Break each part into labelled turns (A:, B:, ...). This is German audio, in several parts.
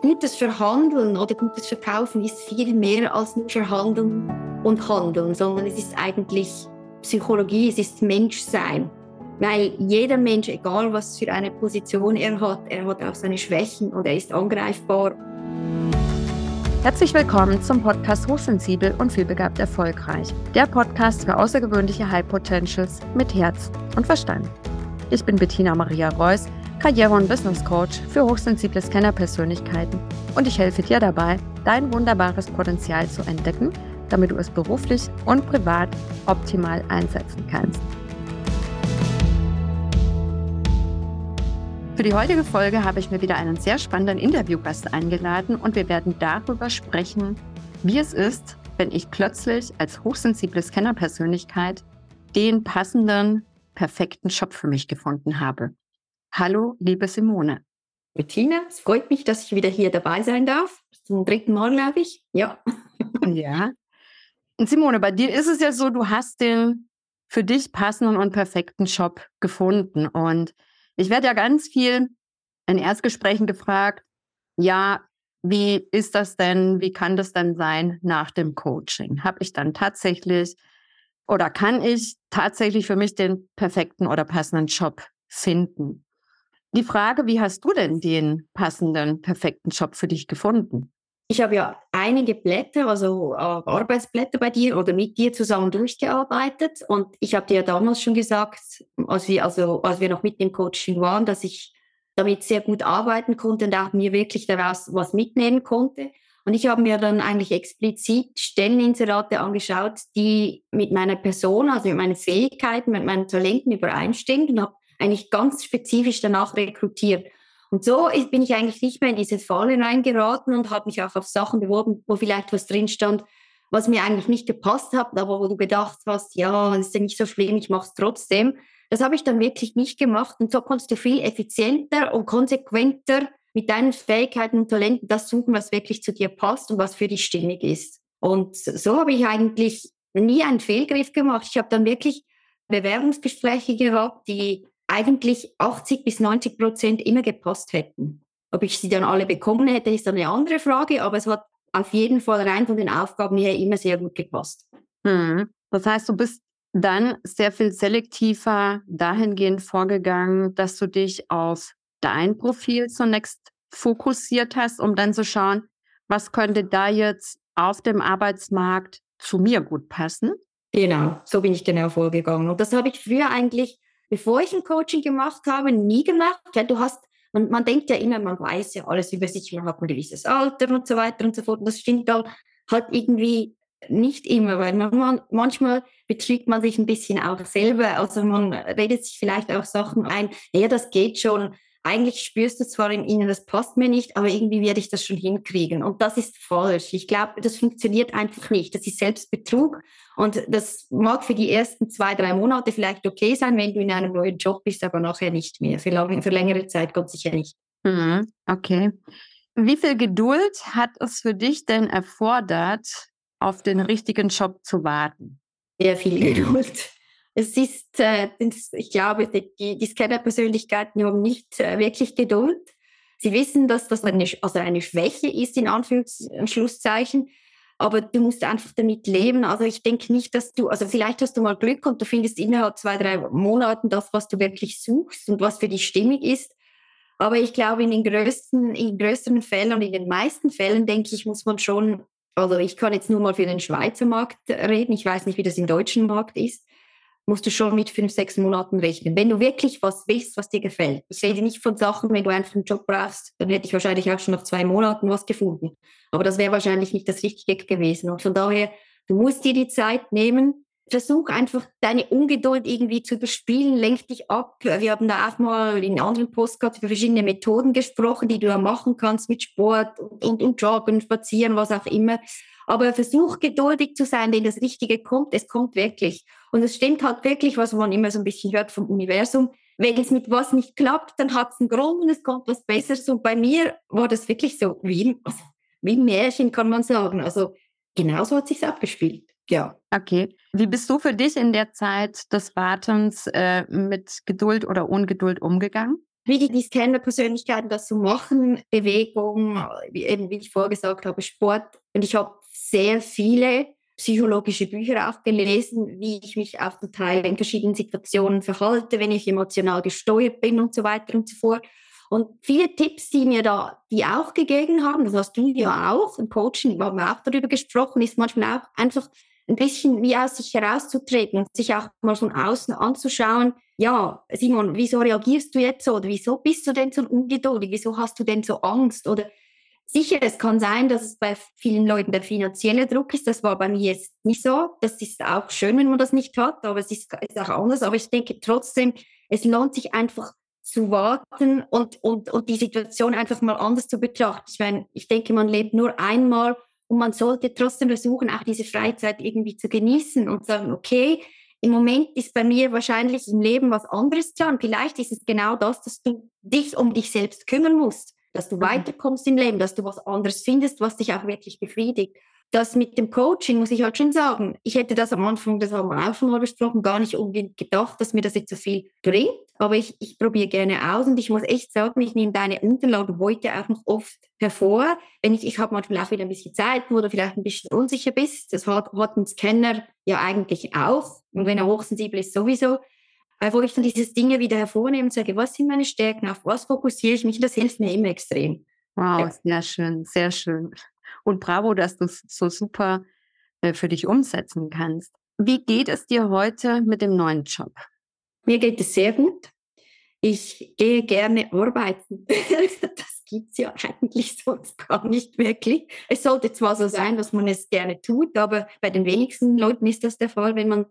A: gutes Verhandeln oder gutes Verkaufen ist viel mehr als nur Verhandeln und Handeln, sondern es ist eigentlich Psychologie, es ist Menschsein. Weil jeder Mensch, egal was für eine Position er hat, er hat auch seine Schwächen und er ist angreifbar.
B: Herzlich willkommen zum Podcast Hochsensibel und vielbegabt erfolgreich. Der Podcast für außergewöhnliche High Potentials mit Herz und Verstand. Ich bin Bettina Maria Reuss Karriere- und Business Coach für hochsensible Scanner-Persönlichkeiten und ich helfe dir dabei, dein wunderbares Potenzial zu entdecken, damit du es beruflich und privat optimal einsetzen kannst. Für die heutige Folge habe ich mir wieder einen sehr spannenden Interviewgast eingeladen und wir werden darüber sprechen, wie es ist, wenn ich plötzlich als hochsensible Scanner-Persönlichkeit den passenden, perfekten Job für mich gefunden habe. Hallo, liebe Simone.
A: Bettina, es freut mich, dass ich wieder hier dabei sein darf. Zum dritten Mal, glaube ich. Ja.
B: ja. Und Simone, bei dir ist es ja so, du hast den für dich passenden und perfekten Job gefunden. Und ich werde ja ganz viel in Erstgesprächen gefragt, ja, wie ist das denn, wie kann das denn sein nach dem Coaching? Habe ich dann tatsächlich oder kann ich tatsächlich für mich den perfekten oder passenden Job finden? Die Frage, wie hast du denn den passenden, perfekten Job für dich gefunden?
A: Ich habe ja einige Blätter, also äh, Arbeitsblätter bei dir oder mit dir zusammen durchgearbeitet. Und ich habe dir ja damals schon gesagt, als wir, also, als wir noch mit dem Coaching waren, dass ich damit sehr gut arbeiten konnte und auch mir wirklich daraus was mitnehmen konnte. Und ich habe mir dann eigentlich explizit Stelleninserate angeschaut, die mit meiner Person, also mit meinen Fähigkeiten, mit meinen Talenten übereinstimmen und habe eigentlich ganz spezifisch danach rekrutiert. Und so bin ich eigentlich nicht mehr in diese Falle reingeraten und habe mich auch auf Sachen beworben, wo vielleicht was drin stand, was mir eigentlich nicht gepasst hat, aber wo du gedacht hast, ja, ist ja nicht so schlimm, ich mache es trotzdem. Das habe ich dann wirklich nicht gemacht und so kannst du viel effizienter und konsequenter mit deinen Fähigkeiten und Talenten das suchen, was wirklich zu dir passt und was für dich stimmig ist. Und so habe ich eigentlich nie einen Fehlgriff gemacht. Ich habe dann wirklich Bewerbungsgespräche gehabt, die eigentlich 80 bis 90 Prozent immer gepasst hätten. Ob ich sie dann alle bekommen hätte, ist dann eine andere Frage, aber es hat auf jeden Fall rein von den Aufgaben her immer sehr gut gepasst.
B: Hm. Das heißt, du bist dann sehr viel selektiver dahingehend vorgegangen, dass du dich auf dein Profil zunächst fokussiert hast, um dann zu schauen, was könnte da jetzt auf dem Arbeitsmarkt zu mir gut passen?
A: Genau, so bin ich genau vorgegangen. Und das habe ich früher eigentlich bevor ich ein Coaching gemacht habe, nie gemacht. Ja, du hast, man, man denkt ja immer, man weiß ja alles über sich, man hat ein gewisses Alter und so weiter und so fort. Und das stimmt halt, halt irgendwie nicht immer, weil man, manchmal betrügt man sich ein bisschen auch selber. Also man redet sich vielleicht auch Sachen ein, ja, das geht schon eigentlich spürst du zwar in ihnen, das passt mir nicht, aber irgendwie werde ich das schon hinkriegen. Und das ist falsch. Ich glaube, das funktioniert einfach nicht. Das ist Selbstbetrug. Und das mag für die ersten zwei, drei Monate vielleicht okay sein, wenn du in einem neuen Job bist, aber nachher nicht mehr. Für, lange, für längere Zeit ganz sicher nicht.
B: Mhm, okay. Wie viel Geduld hat es für dich denn erfordert, auf den richtigen Job zu warten?
A: Sehr viel Geduld. Es ist, äh, ich glaube, die, die Scanner-Persönlichkeiten haben nicht äh, wirklich Geduld. Sie wissen, dass das eine, also eine Schwäche ist, in Anführungszeichen. Aber du musst einfach damit leben. Also ich denke nicht, dass du, also vielleicht hast du mal Glück und du findest innerhalb zwei, drei Monaten das, was du wirklich suchst und was für dich stimmig ist. Aber ich glaube, in den größten, in größeren Fällen und in den meisten Fällen, denke ich, muss man schon, also ich kann jetzt nur mal für den Schweizer Markt reden. Ich weiß nicht, wie das im deutschen Markt ist musst du schon mit fünf, sechs Monaten rechnen. Wenn du wirklich was willst, was dir gefällt. Ich rede nicht von Sachen, wenn du einfach einen Job brauchst, dann hätte ich wahrscheinlich auch schon nach zwei Monaten was gefunden. Aber das wäre wahrscheinlich nicht das Richtige gewesen. Und von daher, du musst dir die Zeit nehmen. Versuch einfach deine Ungeduld irgendwie zu überspielen, lenk dich ab. Wir haben da auch mal in anderen Postcards über verschiedene Methoden gesprochen, die du ja machen kannst mit Sport und, und, und Joggen, Spazieren, was auch immer. Aber versuch geduldig zu sein, denn das Richtige kommt. Es kommt wirklich. Und es stimmt halt wirklich, was man immer so ein bisschen hört vom Universum. Wenn es mit was nicht klappt, dann hat es einen Grund und es kommt was Besseres. Und bei mir war das wirklich so wie, also, wie ein Märchen, kann man sagen. Also genauso hat sich abgespielt. Ja.
B: Okay. Wie bist du für dich in der Zeit des Wartens äh, mit Geduld oder Ungeduld umgegangen?
A: wie die, die Scanner-Persönlichkeiten das so machen, Bewegung, wie, eben wie ich vorgesagt habe, Sport. Und ich habe sehr viele psychologische Bücher auch gelesen, wie ich mich auch zum Teil in verschiedenen Situationen verhalte, wenn ich emotional gesteuert bin und so weiter und so fort. Und viele Tipps, die mir da, die auch gegeben haben, das hast du ja auch im Coaching, haben wir auch darüber gesprochen, ist manchmal auch einfach ein bisschen wie aus sich herauszutreten und sich auch mal von außen anzuschauen, ja, Simon, wieso reagierst du jetzt so? Oder wieso bist du denn so ungeduldig, wieso hast du denn so Angst? Oder Sicher, es kann sein, dass es bei vielen Leuten der finanzielle Druck ist. Das war bei mir jetzt nicht so. Das ist auch schön, wenn man das nicht hat, aber es ist, ist auch anders. Aber ich denke trotzdem, es lohnt sich einfach zu warten und, und, und die Situation einfach mal anders zu betrachten. Ich meine, ich denke, man lebt nur einmal und man sollte trotzdem versuchen, auch diese Freizeit irgendwie zu genießen und sagen, okay, im Moment ist bei mir wahrscheinlich im Leben was anderes dran. Vielleicht ist es genau das, dass du dich um dich selbst kümmern musst dass du mhm. weiterkommst im Leben, dass du was anderes findest, was dich auch wirklich befriedigt. Das mit dem Coaching muss ich halt schon sagen. Ich hätte das am Anfang, das haben wir auch schon mal besprochen, gar nicht unbedingt gedacht, dass mir das jetzt so viel bringt. Aber ich, ich probiere gerne aus und ich muss echt sagen, ich nehme deine Unterlagen heute auch noch oft hervor. Wenn ich, ich habe manchmal auch wieder ein bisschen Zeit, wo du vielleicht ein bisschen unsicher bist. Das hat, hat ein Scanner ja eigentlich auch. Und wenn er hochsensibel ist, sowieso wo ich dann diese Dinge wieder hervornehme und sage, was sind meine Stärken, auf was fokussiere ich mich, das hilft mir immer extrem.
B: Wow, ja. sehr schön, sehr schön. Und bravo, dass du es so super äh, für dich umsetzen kannst. Wie geht es dir heute mit dem neuen Job?
A: Mir geht es sehr gut. Ich gehe gerne arbeiten. das gibt es ja eigentlich sonst gar nicht wirklich. Es sollte zwar so sein, dass man es gerne tut, aber bei den wenigsten Leuten ist das der Fall, wenn man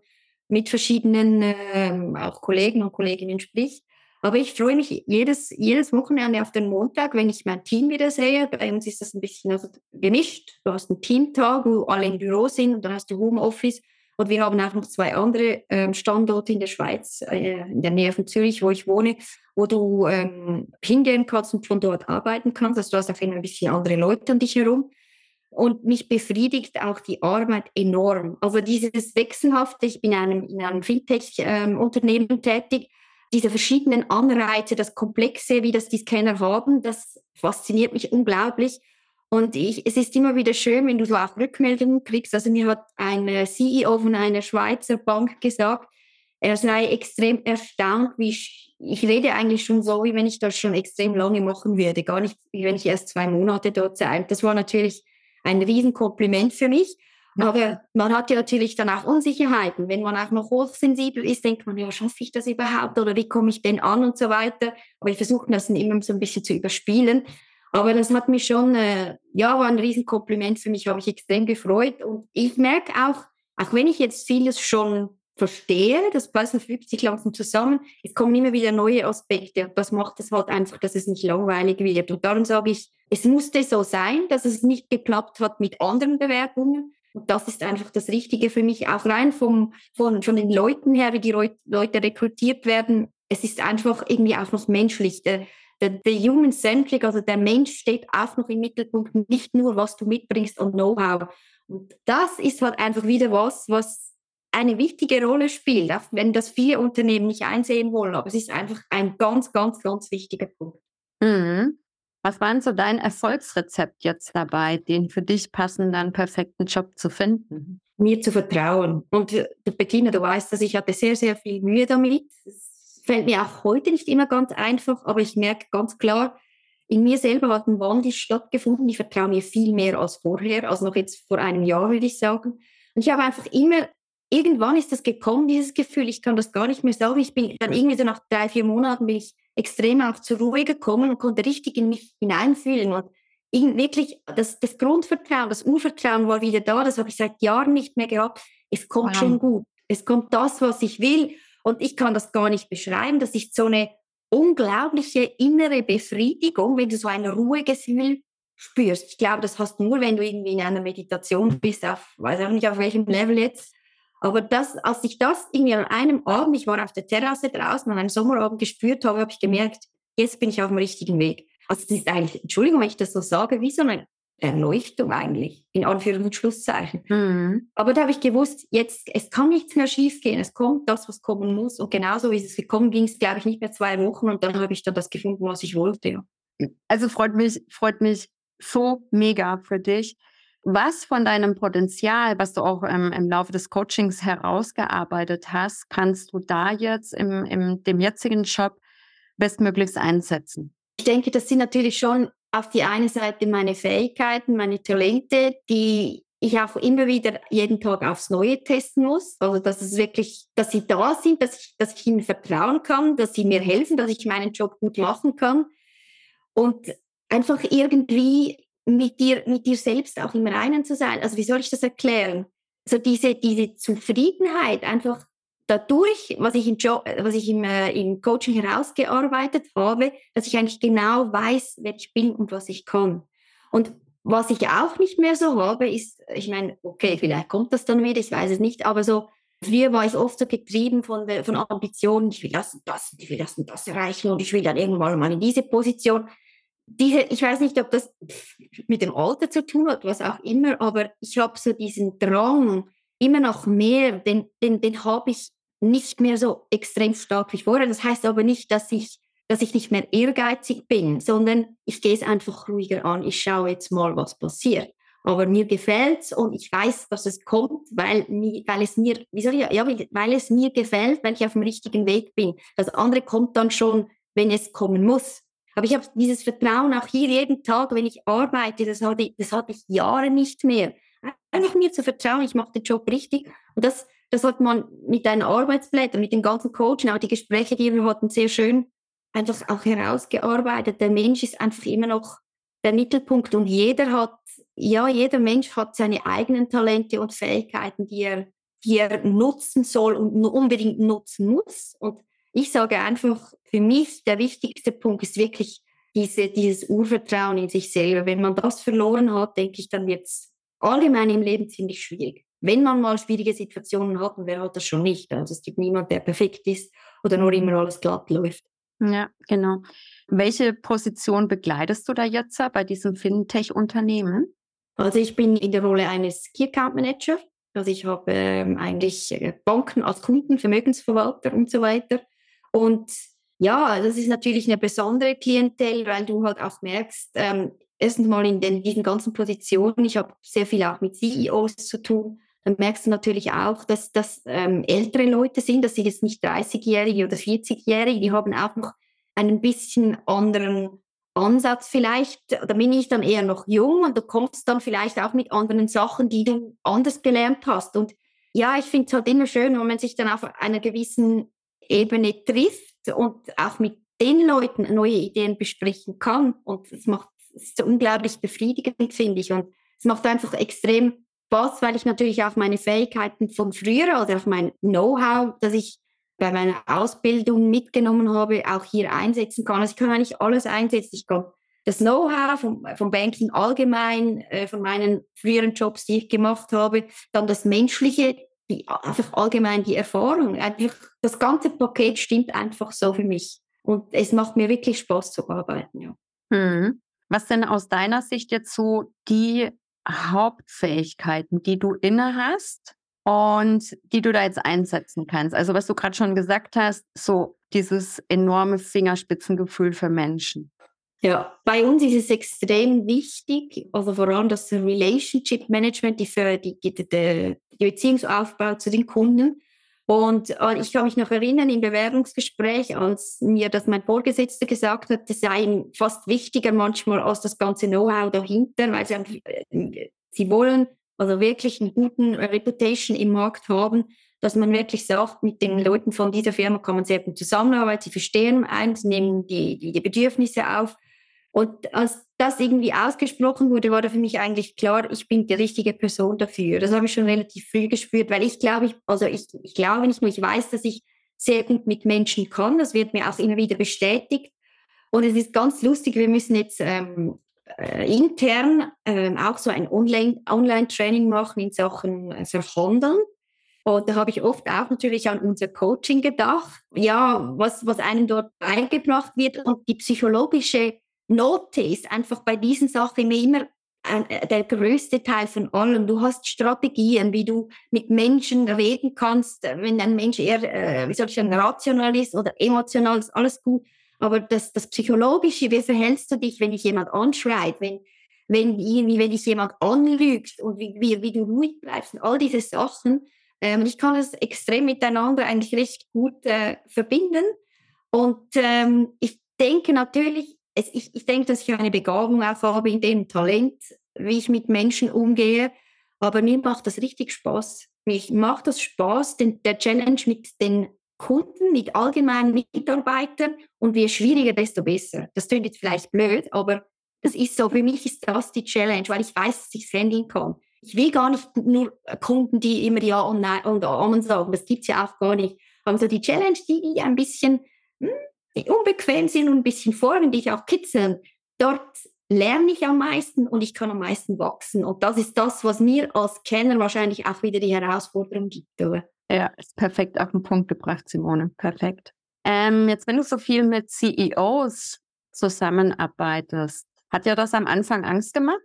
A: mit verschiedenen äh, auch Kollegen und Kolleginnen spricht. Aber ich freue mich jedes, jedes Wochenende auf den Montag, wenn ich mein Team wieder sehe. Bei uns ist das ein bisschen also gemischt. Du hast einen Teamtag, wo alle im Büro sind und dann hast du Homeoffice. Und wir haben auch noch zwei andere ähm, Standorte in der Schweiz, äh, in der Nähe von Zürich, wo ich wohne, wo du ähm, hingehen kannst und von dort arbeiten kannst. Also du hast auch immer ein bisschen andere Leute um dich herum. Und mich befriedigt auch die Arbeit enorm. Also dieses Wechselhafte, ich bin in einem, in einem Fintech-Unternehmen ähm, tätig, diese verschiedenen Anreize, das Komplexe, wie das die Scanner haben, das fasziniert mich unglaublich. Und ich, es ist immer wieder schön, wenn du so auch Rückmeldungen kriegst. Also mir hat ein äh, CEO von einer Schweizer Bank gesagt, er sei extrem erstaunt, wie ich, ich rede eigentlich schon so, wie wenn ich das schon extrem lange machen würde, gar nicht, wie wenn ich erst zwei Monate dort sei. Das war natürlich ein Riesenkompliment für mich. Aber man hat ja natürlich dann auch Unsicherheiten. Wenn man auch noch hochsensibel ist, denkt man, ja, schaffe ich das überhaupt oder wie komme ich denn an und so weiter. Aber ich versuche das immer so ein bisschen zu überspielen. Aber das hat mich schon, äh, ja, war ein Riesenkompliment für mich, habe ich extrem gefreut. Und ich merke auch, auch wenn ich jetzt vieles schon verstehe, das Puzzle fügt sich langsam zusammen, es kommen immer wieder neue Aspekte. Das macht es halt einfach, dass es nicht langweilig wird. Und darum sage ich, es musste so sein, dass es nicht geklappt hat mit anderen Bewerbungen. Und das ist einfach das Richtige für mich, auch rein vom, von, von den Leuten her, wie die Leute rekrutiert werden. Es ist einfach irgendwie auch noch menschlich. Der, der, der Human-Centric, also der Mensch steht auch noch im Mittelpunkt, nicht nur, was du mitbringst und Know-how. Und das ist halt einfach wieder was, was eine wichtige Rolle spielt, auch wenn das viele Unternehmen nicht einsehen wollen. Aber es ist einfach ein ganz, ganz, ganz wichtiger Punkt.
B: Mhm. Was war denn so dein Erfolgsrezept jetzt dabei, den für dich passenden, perfekten Job zu finden?
A: Mir zu vertrauen. Und äh, Bettina, du weißt, dass ich hatte sehr, sehr viel Mühe damit. Es fällt mir auch heute nicht immer ganz einfach, aber ich merke ganz klar, in mir selber hat ein Wandel stattgefunden. Ich vertraue mir viel mehr als vorher, als noch jetzt vor einem Jahr, würde ich sagen. Und ich habe einfach immer irgendwann ist das gekommen, dieses Gefühl, ich kann das gar nicht mehr sagen. Ich bin dann irgendwie so nach drei, vier Monaten bin ich extrem auch zur Ruhe gekommen und konnte richtig in mich hineinfühlen. Und wirklich das, das Grundvertrauen, das Urvertrauen war wieder da. Das habe ich seit Jahren nicht mehr gehabt. Es kommt wow. schon gut. Es kommt das, was ich will. Und ich kann das gar nicht beschreiben. Das ist so eine unglaubliche innere Befriedigung, wenn du so ein Ruhegefühl spürst. Ich glaube, das hast du nur, wenn du irgendwie in einer Meditation bist, auf, weiß auch nicht auf welchem Level jetzt, aber das, als ich das irgendwie an einem Abend, ich war auf der Terrasse draußen an einem Sommerabend gespürt habe, habe ich gemerkt, jetzt bin ich auf dem richtigen Weg. Also das ist eigentlich, Entschuldigung, wenn ich das so sage, wie so eine Erleuchtung eigentlich, in Anführungs- und Schlusszeichen. Mhm. Aber da habe ich gewusst, jetzt, es kann nichts mehr schiefgehen. Es kommt das, was kommen muss. Und genauso ist es gekommen, ging es, glaube ich, nicht mehr zwei Wochen. Und dann habe ich dann das gefunden, was ich wollte. Ja.
B: Also freut mich, freut mich so mega für dich. Was von deinem Potenzial, was du auch im, im Laufe des Coachings herausgearbeitet hast, kannst du da jetzt im, im dem jetzigen Job bestmöglichst einsetzen?
A: Ich denke, das sind natürlich schon auf die eine Seite meine Fähigkeiten, meine Talente, die ich auch immer wieder jeden Tag aufs Neue testen muss. Also, dass es wirklich, dass sie da sind, dass ich, dass ich ihnen vertrauen kann, dass sie mir helfen, dass ich meinen Job gut machen kann. Und einfach irgendwie mit dir, mit dir selbst auch im Reinen zu sein. Also, wie soll ich das erklären? So diese, diese Zufriedenheit, einfach dadurch, was ich im, Job, was ich im, äh, im Coaching herausgearbeitet habe, dass ich eigentlich genau weiß, wer ich bin und was ich kann. Und was ich auch nicht mehr so habe, ist, ich meine, okay, vielleicht kommt das dann wieder, ich weiß es nicht, aber so, früher war ich oft so getrieben von, von Ambitionen, ich will das und das, ich will das und das erreichen und ich will dann irgendwann mal in diese Position. Diese, ich weiß nicht, ob das mit dem Alter zu tun hat, was auch immer, aber ich habe so diesen Drang, immer noch mehr, den, den, den habe ich nicht mehr so extrem stark wie vorher. Das heißt aber nicht, dass ich, dass ich nicht mehr ehrgeizig bin, sondern ich gehe es einfach ruhiger an. Ich schaue jetzt mal, was passiert. Aber mir gefällt's und ich weiß, dass es kommt, weil, weil es mir, wie soll ich, ja, weil es mir gefällt, weil ich auf dem richtigen Weg bin. Das andere kommt dann schon, wenn es kommen muss. Aber ich habe dieses Vertrauen auch hier jeden Tag, wenn ich arbeite, das hatte, ich, das hatte ich Jahre nicht mehr. Einfach mir zu vertrauen, ich mache den Job richtig. Und das, das hat man mit deinen Arbeitsblättern, mit den ganzen Coachen, auch die Gespräche, die wir hatten, sehr schön einfach auch herausgearbeitet. Der Mensch ist einfach immer noch der Mittelpunkt und jeder hat, ja, jeder Mensch hat seine eigenen Talente und Fähigkeiten, die er, die er nutzen soll und unbedingt nutzen muss. Und ich sage einfach, für mich der wichtigste Punkt ist wirklich diese, dieses Urvertrauen in sich selber. Wenn man das verloren hat, denke ich, dann wird es allgemein im Leben ziemlich schwierig wenn man mal schwierige Situationen hat, und wer hat das schon nicht? Also es gibt niemand, der perfekt ist oder nur immer alles glatt läuft.
B: Ja, genau. Welche Position begleitest du da jetzt bei diesem Fintech-Unternehmen?
A: Also ich bin in der Rolle eines Key Account Manager. Also ich habe ähm, eigentlich äh, Banken als Kunden, Vermögensverwalter und so weiter. Und ja, das ist natürlich eine besondere Klientel, weil du halt auch merkst, ähm, erstens mal in den, diesen ganzen Positionen, ich habe sehr viel auch mit CEOs zu tun, dann merkst du natürlich auch, dass das ähm, ältere Leute sind, das sind jetzt nicht 30-Jährige oder 40-Jährige, die haben auch noch einen bisschen anderen Ansatz vielleicht, da bin ich dann eher noch jung und du kommst dann vielleicht auch mit anderen Sachen, die du anders gelernt hast. Und ja, ich finde es halt immer schön, wenn man sich dann auf einer gewissen Ebene trifft und auch mit den Leuten neue Ideen besprechen kann. Und das macht es ist unglaublich befriedigend, finde ich. Und es macht einfach extrem Spaß, weil ich natürlich auf meine Fähigkeiten von früher oder auf mein Know-how, das ich bei meiner Ausbildung mitgenommen habe, auch hier einsetzen kann. Also ich kann eigentlich alles einsetzen. Ich kann das Know-how vom, vom Banking allgemein, äh, von meinen früheren Jobs, die ich gemacht habe, dann das Menschliche, die, einfach allgemein die Erfahrung. Das ganze Paket stimmt einfach so für mich. Und es macht mir wirklich Spaß zu arbeiten, ja.
B: Hm. Was denn aus deiner Sicht jetzt so die Hauptfähigkeiten, die du inne hast und die du da jetzt einsetzen kannst? Also was du gerade schon gesagt hast, so dieses enorme Fingerspitzengefühl für Menschen.
A: Ja, bei uns ist es extrem wichtig, also vor allem das Relationship Management, die, die, die, die Beziehungsaufbau zu den Kunden. Und äh, ich kann mich noch erinnern im Bewerbungsgespräch, als mir das mein Vorgesetzter gesagt hat, das sei ihm fast wichtiger manchmal als das ganze Know-how dahinter, weil sie, äh, sie wollen also wirklich einen guten Reputation im Markt haben, dass man wirklich sagt, mit den Leuten von dieser Firma kann man sehr gut zusammenarbeiten, sie verstehen eins, nehmen die, die Bedürfnisse auf und als das irgendwie ausgesprochen wurde, war da für mich eigentlich klar, ich bin die richtige Person dafür. Das habe ich schon relativ früh gespürt, weil ich glaube, ich, also ich, ich glaube nicht nur, ich weiß, dass ich sehr gut mit Menschen kann. Das wird mir auch immer wieder bestätigt. Und es ist ganz lustig, wir müssen jetzt ähm, äh, intern ähm, auch so ein Online-Training Online machen in Sachen äh, Verhandeln. Und da habe ich oft auch natürlich an unser Coaching gedacht. Ja, was, was einem dort beigebracht wird und die psychologische Note ist einfach bei diesen Sachen immer äh, der größte Teil von allem. Du hast Strategien, wie du mit Menschen reden kannst. Wenn ein Mensch eher, äh, wie soll ich sagen, rational ist oder emotional, ist alles gut. Aber das, das Psychologische, wie verhältst du dich, wenn dich jemand anschreit, wenn, wenn irgendwie, wenn dich jemand anlügt und wie, wie, wie du ruhig bleibst und all diese Sachen. Ähm, ich kann das extrem miteinander eigentlich recht gut äh, verbinden. Und ähm, ich denke natürlich, es, ich, ich denke, dass ich eine Begabung auch habe in dem Talent, wie ich mit Menschen umgehe. Aber mir macht das richtig Spaß. Mir macht das Spaß, den, der Challenge mit den Kunden, mit allgemeinen Mitarbeitern. Und je schwieriger, desto besser. Das klingt jetzt vielleicht blöd, aber das ist so. Für mich ist das die Challenge, weil ich weiß, dass ich es handeln kann. Ich will gar nicht nur Kunden, die immer Ja und Nein und Amen sagen. Das gibt es ja auch gar nicht. Aber so die Challenge, die, die ein bisschen hm, unbequem sind und ein bisschen fordern, die ich auch kitzeln, dort lerne ich am meisten und ich kann am meisten wachsen. Und das ist das, was mir als Kenner wahrscheinlich auch wieder die Herausforderung gibt. Oder?
B: Ja, ist perfekt auf den Punkt gebracht, Simone. Perfekt. Ähm, jetzt, wenn du so viel mit CEOs zusammenarbeitest, hat ja das am Anfang Angst gemacht?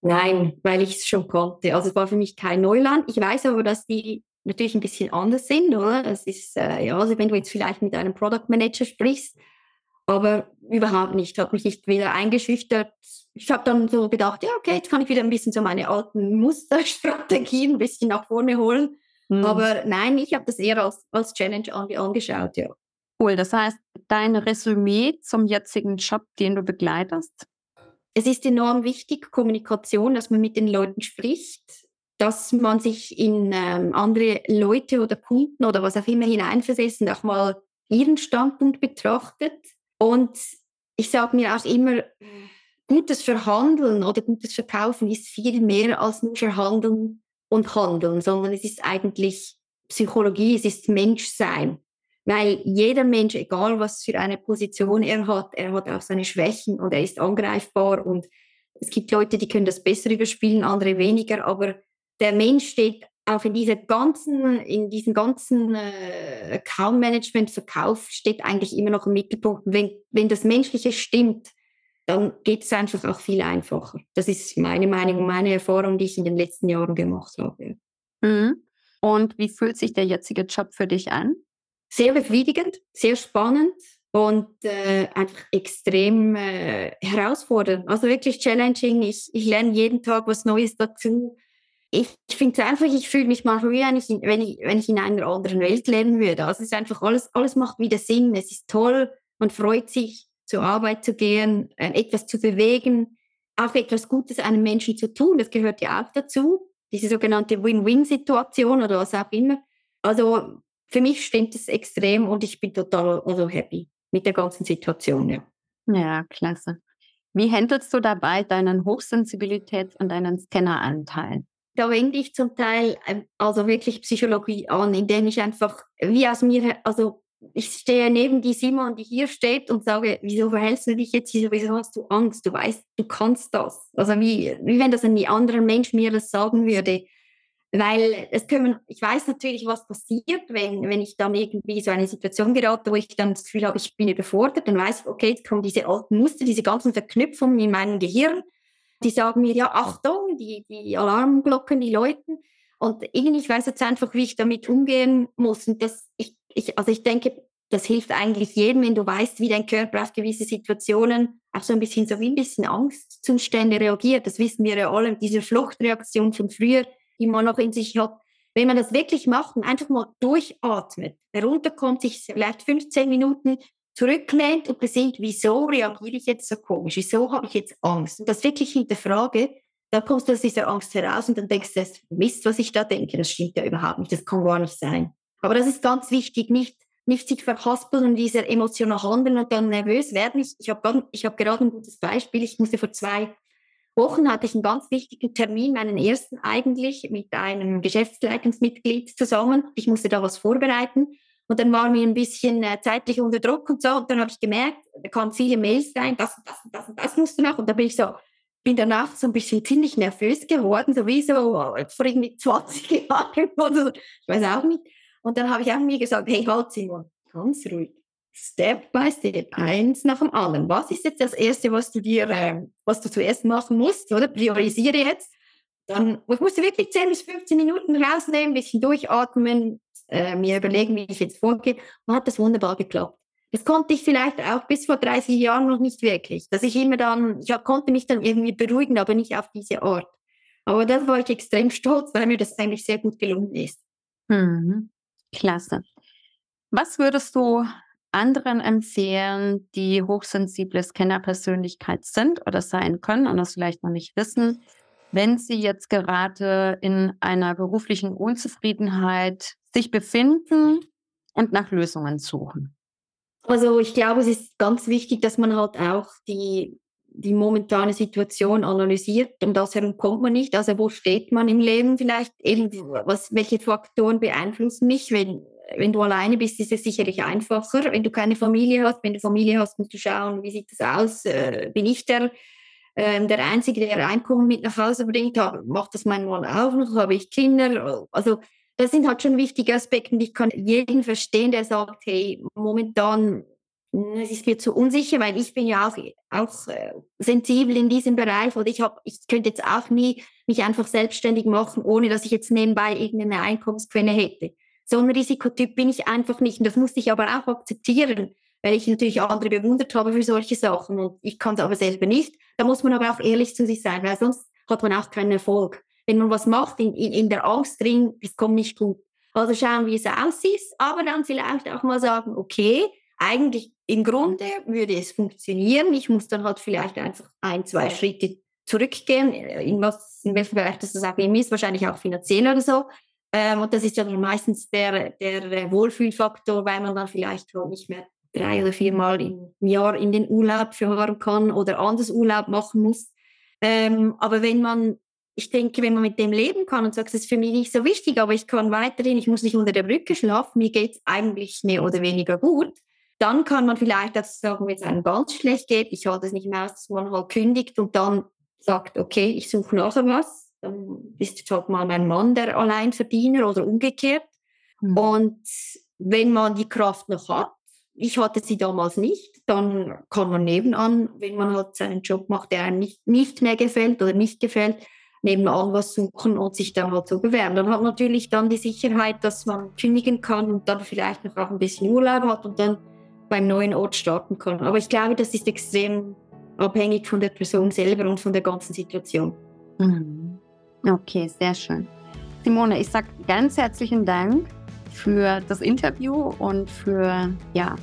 A: Nein, weil ich es schon konnte. Also es war für mich kein Neuland. Ich weiß aber, dass die natürlich ein bisschen anders sind, oder? Es ist, äh, ja, also wenn du jetzt vielleicht mit einem Product Manager sprichst, aber überhaupt nicht, hat mich nicht wieder eingeschüchtert. Ich habe dann so gedacht, ja, okay, jetzt kann ich wieder ein bisschen so meine alten Musterstrategien ein bisschen nach vorne holen. Mhm. Aber nein, ich habe das eher als, als Challenge angeschaut, ja.
B: Cool, das heißt, dein Resümee zum jetzigen Job, den du begleitest?
A: Es ist enorm wichtig, Kommunikation, dass man mit den Leuten spricht, dass man sich in ähm, andere Leute oder Kunden oder was auch immer hineinversetzt und auch mal ihren Standpunkt betrachtet. Und ich sage mir auch immer, gutes Verhandeln oder gutes Verkaufen ist viel mehr als nur Verhandeln und Handeln, sondern es ist eigentlich Psychologie, es ist Menschsein. Weil jeder Mensch, egal was für eine Position er hat, er hat auch seine Schwächen und er ist angreifbar und es gibt Leute, die können das besser überspielen, andere weniger, aber der Mensch steht auch in dieser ganzen, in diesem ganzen äh, Account-Management, Verkauf steht eigentlich immer noch im Mittelpunkt. Wenn, wenn das Menschliche stimmt, dann geht es einfach auch viel einfacher. Das ist meine Meinung und meine Erfahrung, die ich in den letzten Jahren gemacht habe.
B: Mhm. Und wie fühlt sich der jetzige Job für dich an?
A: Sehr befriedigend, sehr spannend und äh, einfach extrem äh, herausfordernd. Also wirklich challenging. Ich, ich lerne jeden Tag was Neues dazu ich finde es einfach, ich fühle mich mal wie wenn ich, wenn, ich, wenn ich in einer anderen Welt leben würde. Also es ist einfach alles, alles macht wieder Sinn. Es ist toll, man freut sich, zur Arbeit zu gehen, äh, etwas zu bewegen, auch etwas Gutes einem Menschen zu tun. Das gehört ja auch dazu. Diese sogenannte Win-Win-Situation oder was auch immer. Also für mich stimmt es extrem und ich bin total also happy mit der ganzen Situation. Ja,
B: ja klasse. Wie handelst du dabei deinen Hochsensibilität und deinen Scanneranteil?
A: Da wende ich zum Teil ähm, also wirklich Psychologie an, indem ich einfach wie aus mir, also ich stehe neben die Simon, die hier steht und sage, wieso verhältst du dich jetzt, wieso hast du Angst? Du weißt, du kannst das. Also wie, wie wenn das ein anderer Mensch mir das sagen würde. Weil es können, ich weiß natürlich, was passiert, wenn, wenn ich dann irgendwie so eine Situation gerate, wo ich dann das Gefühl habe, ich bin überfordert, dann weiß ich, okay, jetzt kommen diese alten Muster, diese ganzen Verknüpfungen in meinem Gehirn die sagen mir, ja, Achtung, die, die Alarmglocken, die läuten. Und irgendwie, ich weiß jetzt einfach, wie ich damit umgehen muss. Und das, ich, ich, also ich denke, das hilft eigentlich jedem, wenn du weißt, wie dein Körper auf gewisse Situationen auch so ein bisschen so wie ein bisschen Angstzustände reagiert. Das wissen wir ja alle, diese Fluchtreaktion von früher, die man noch in sich hat. Wenn man das wirklich macht und einfach mal durchatmet, herunterkommt, sich vielleicht 15 Minuten zurücklehnt und besinnt, wieso reagiere ich jetzt so komisch, wieso habe ich jetzt Angst? Und das wirklich hinterfrage, dann kommst du aus dieser Angst heraus und dann denkst du, Mist, was ich da denke, das stimmt ja überhaupt nicht, das kann gar nicht sein. Aber das ist ganz wichtig, nicht, nicht sich verhaspeln und dieser emotional handeln und dann nervös werden. Ich, ich habe hab gerade ein gutes Beispiel, ich musste vor zwei Wochen hatte ich einen ganz wichtigen Termin, meinen ersten eigentlich, mit einem Geschäftsleitungsmitglied zusammen. Ich musste da was vorbereiten. Und dann waren wir ein bisschen äh, zeitlich unter Druck und so. Und dann habe ich gemerkt, da kamen viele Mails rein, das und das und das und das musst du noch. Und da bin ich so, bin danach so ein bisschen ziemlich nervös geworden, so wie so vor irgendwie 20 Jahren oder so. Ich weiß auch nicht. Und dann habe ich auch mir gesagt, hey, halt Simon, ganz ruhig. Step by Step, eins nach dem anderen. Was ist jetzt das Erste, was du dir, äh, was du zuerst machen musst, oder? Priorisiere jetzt. Dann ich musste wirklich 10 bis 15 Minuten rausnehmen, ein bisschen durchatmen, äh, mir überlegen, wie ich jetzt vorgehe. Und hat das wunderbar geklappt. Das konnte ich vielleicht auch bis vor 30 Jahren noch nicht wirklich. Dass ich immer dann, ich konnte mich dann irgendwie beruhigen, aber nicht auf diese Art. Aber da war ich extrem stolz, weil mir das eigentlich sehr gut gelungen ist.
B: Mhm. Klasse. Was würdest du anderen empfehlen, die hochsensible Scannerpersönlichkeit sind oder sein können und das vielleicht noch nicht wissen, wenn sie jetzt gerade in einer beruflichen Unzufriedenheit sich befinden und nach Lösungen suchen?
A: Also ich glaube, es ist ganz wichtig, dass man halt auch die, die momentane Situation analysiert. Um das herum kommt man nicht. Also wo steht man im Leben vielleicht? Was, welche Faktoren beeinflussen mich? Wenn, wenn du alleine bist, ist es sicherlich einfacher. Wenn du keine Familie hast, wenn du Familie hast, musst du schauen, wie sieht das aus? Äh, bin ich der, äh, der Einzige, der Einkommen mit nach Hause bringt? Macht das mein Mann auch noch? Habe ich Kinder? Also das sind halt schon wichtige Aspekte. Und ich kann jeden verstehen, der sagt, hey, momentan hm, es ist mir zu unsicher, weil ich bin ja auch, auch äh, sensibel in diesem Bereich oder ich, hab, ich könnte jetzt auch nie mich einfach selbstständig machen, ohne dass ich jetzt nebenbei irgendeine Einkommensquelle hätte. So ein Risikotyp bin ich einfach nicht und das musste ich aber auch akzeptieren, weil ich natürlich andere bewundert habe für solche Sachen und ich kann es aber selber nicht. Da muss man aber auch ehrlich zu sich sein, weil sonst hat man auch keinen Erfolg wenn man was macht in, in, in der Angst drin, das kommt nicht gut. Also schauen, wie es aussieht, aber dann vielleicht auch mal sagen, okay, eigentlich im Grunde würde es funktionieren. Ich muss dann halt vielleicht einfach ein, zwei Schritte zurückgehen, in, was, in welchem Bereich das auch immer ist, wahrscheinlich auch finanziell oder so. Ähm, und das ist ja dann meistens der, der Wohlfühlfaktor, weil man dann vielleicht nicht mehr drei oder viermal im Jahr in den Urlaub fahren kann oder anders Urlaub machen muss. Ähm, aber wenn man ich denke, wenn man mit dem leben kann und sagt, es ist für mich nicht so wichtig, aber ich kann weiterhin, ich muss nicht unter der Brücke schlafen, mir geht es eigentlich mehr oder weniger gut, dann kann man vielleicht auch sagen, wenn es einem ganz schlecht geht, ich halte es nicht mehr aus, dass man halt kündigt und dann sagt, okay, ich suche nachher was, dann ist jetzt halt mal mein Mann der Alleinverdiener oder umgekehrt. Mhm. Und wenn man die Kraft noch hat, ich hatte sie damals nicht, dann kann man nebenan, wenn man halt seinen Job macht, der einem nicht, nicht mehr gefällt oder nicht gefällt, nebenan was suchen und sich dann halt so bewerben. Dann hat man natürlich dann die Sicherheit, dass man kündigen kann und dann vielleicht noch auch ein bisschen Urlaub hat und dann beim neuen Ort starten kann. Aber ich glaube, das ist extrem abhängig von der Person selber und von der ganzen Situation.
B: Mhm. Okay, sehr schön. Simone, ich sage ganz herzlichen Dank für das Interview und für ja,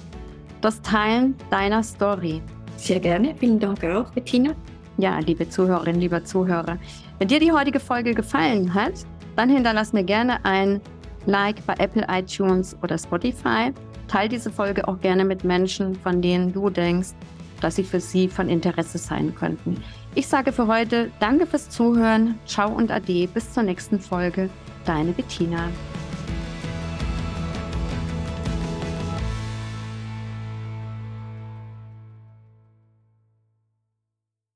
B: das Teilen deiner Story.
A: Sehr gerne. Vielen Dank auch, Bettina.
B: Ja, liebe Zuhörerinnen, lieber Zuhörer, wenn dir die heutige Folge gefallen hat, dann hinterlass mir gerne ein Like bei Apple iTunes oder Spotify. Teil diese Folge auch gerne mit Menschen, von denen du denkst, dass sie für sie von Interesse sein könnten. Ich sage für heute Danke fürs Zuhören, ciao und ade, bis zur nächsten Folge. Deine Bettina.